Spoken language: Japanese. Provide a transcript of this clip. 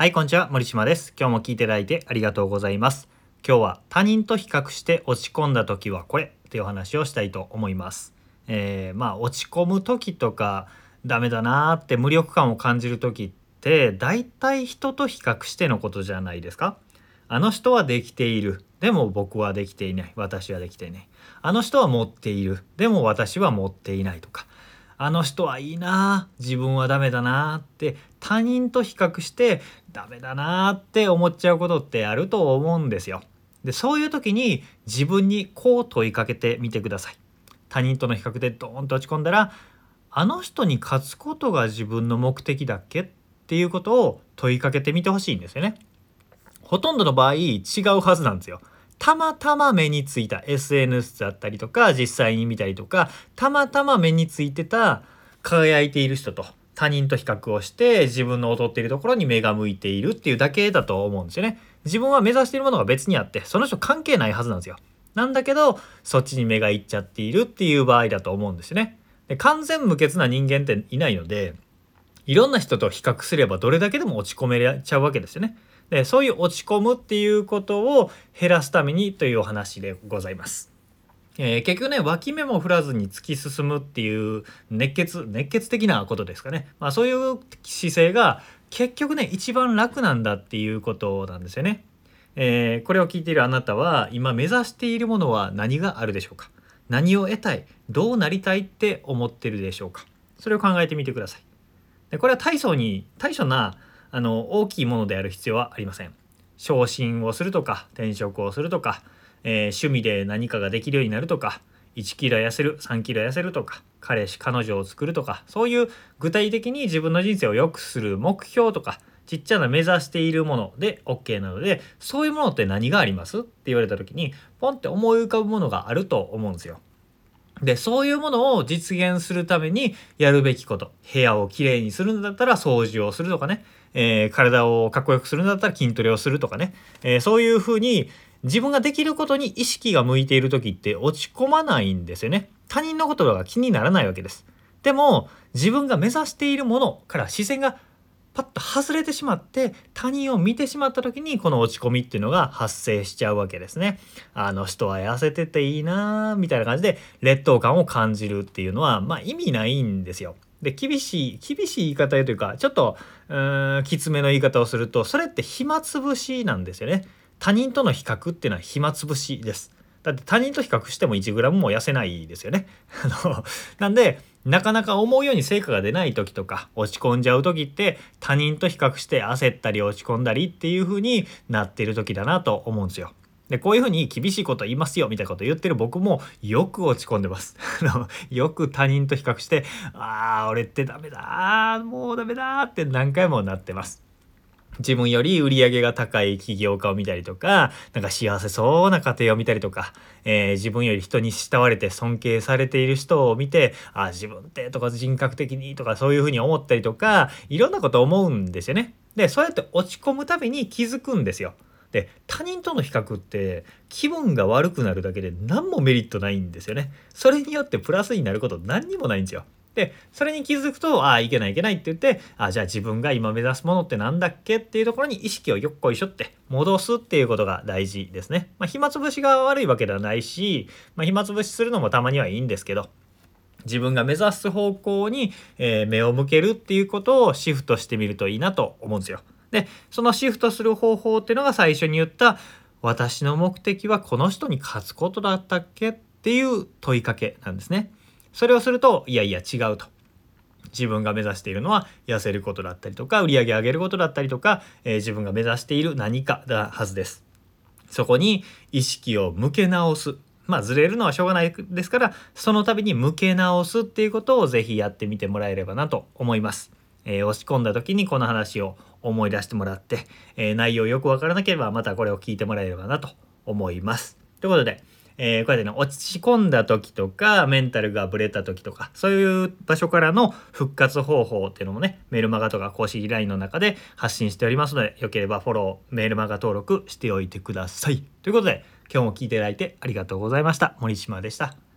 はい、こんにちは。森島です。今日も聞いていただいてありがとうございます。今日は他人と比較して落ち込んだ時はこれっていう話をしたいと思います。えーまあ落ち込む時とかダメだなーって無力感を感じる時って大体人と比較してのことじゃないですか。あの人はできている。でも僕はできていない。私はできていない。あの人は持っている。でも私は持っていないとか。あの人はいいな自分はダメだなって他人と比較してダメだなって思っちゃうことってあると思うんですよ。でそういう時に自分にこう問いかけてみてください。他人との比較でドーンと落ち込んだらあの人に勝つことが自分の目的だっけっていうことを問いかけてみてほしいんですよね。ほとんどの場合違うはずなんですよ。たまたま目についた SNS だったりとか実際に見たりとかたまたま目についてた輝いている人と他人と比較をして自分の劣っているところに目が向いているっていうだけだと思うんですよね。自分は目指しているものが別にあってその人関係ないはずなんですよ。なんだけどそっちに目がいっちゃっているっていう場合だと思うんですよね。で完全無欠な人間っていないのでいろんな人と比較すればどれだけでも落ち込めちゃうわけですよね。でそういう落ち込むっていうことを減らすためにというお話でございます。えー結局ね脇目も振らずに突き進むっていう熱血熱血的なことですかね、まあ、そういう姿勢が結局ね一番楽なんだっていうことなんですよね。えーこれを聞いているあなたは今目指しているものは何があるでしょうか？何を得たい？どうなりたいって思ってるでしょうか？それを考えてみてください。でこれは大層に大層なあの大きいものである必要はありません。昇進をするとか転職をするとか、えー趣味で何かができるようになるとか1キロ痩せる3キロ痩せるとか彼氏彼女を作るとかそういう具体的に自分の人生を良くする目標とかちっちゃな目指しているもので OK なのでそういうものって何があります？って言われた時にポンって思い浮かぶものがあると思うんですよ。でそういうものを実現するためにやるべきこと。部屋をきれいにするんだったら掃除をするとかね、えー体をかっこよくするんだったら筋トレをするとかね、えーそういうふうに自分ができることに意識が向いている時って落ち込まないんですよね。他人のことが気にならないわけです。でも自分が目指しているものから視線がパッと外れてしまって他人を見てしまった時にこの落ち込みっていうのが発生しちゃうわけですね。あの人は痩せてていいなーみたいな感じで劣等感を感じるっていうのはまあ意味ないんですよ。で厳しい厳しい言い方というかちょっとうんきつめの言い方をするとそれって暇つぶしなんですよね。他人との比較っていうのは暇つぶしです。だって他人と比較しても 1g も痩せないですよね。あのなんでなかなか思うように成果が出ない時とか落ち込んじゃう時って他人と比較して焦ったり落ち込んだりっていう風になってる時だなと思うんですよ。でこういう風に厳しいこと言いますよみたいなこと言ってる僕もよく落ち込んでます。よく他人と比較して「ああ俺ってダメだーもうダメだ」って何回もなってます。自分より売り上げが高い起業家を見たりとか、なんか幸せそうな家庭を見たりとか、えー自分より人に慕われて尊敬されている人を見て、あ、自分ってとか人格的にとかそういうふうに思ったりとか、いろんなこと思うんですよね。で、そうやって落ち込むたびに気づくんですよ。で、他人との比較って気分が悪くなるだけで何もメリットないんですよね。それによってプラスになること何にもないんですよ。でそれに気づくとああいけないいけないって言ってあじゃあ自分が今目指すものってなんだっけっていうところに意識をよっこいしょって戻すっていうことが大事ですね。まあ、暇つぶしが悪いわけではないし、まあ、暇つぶしするのもたまにはいいんですけど自分が目指す方向に、えー目を向けるっていうことをシフトしてみるといいなと思うんですよ。でそのシフトする方法っていうのが最初に言った私の目的はこの人に勝つことだったっけっていう問いかけなんですね。それをするといやいや違うと。自分が目指しているのは痩せることだったりとか売り上げ上げることだったりとか、えー自分が目指している何かだはずです。そこに意識を向け直す。まあずれるのはしょうがないですからその度に向け直すっていうことをぜひやってみてもらえればなと思います。えー押し込んだ時にこの話を思い出してもらって、えー内容よくわからなければまたこれを聞いてもらえればなと思います。ということで、えーこうやってね落ち込んだ時とかメンタルがブレた時とかそういう場所からの復活方法っていうのもねメールマガとか公式 LINE の中で発信しておりますのでよければフォローメールマガ登録しておいてください。ということで今日も聞いていただいてありがとうございました。森島でした。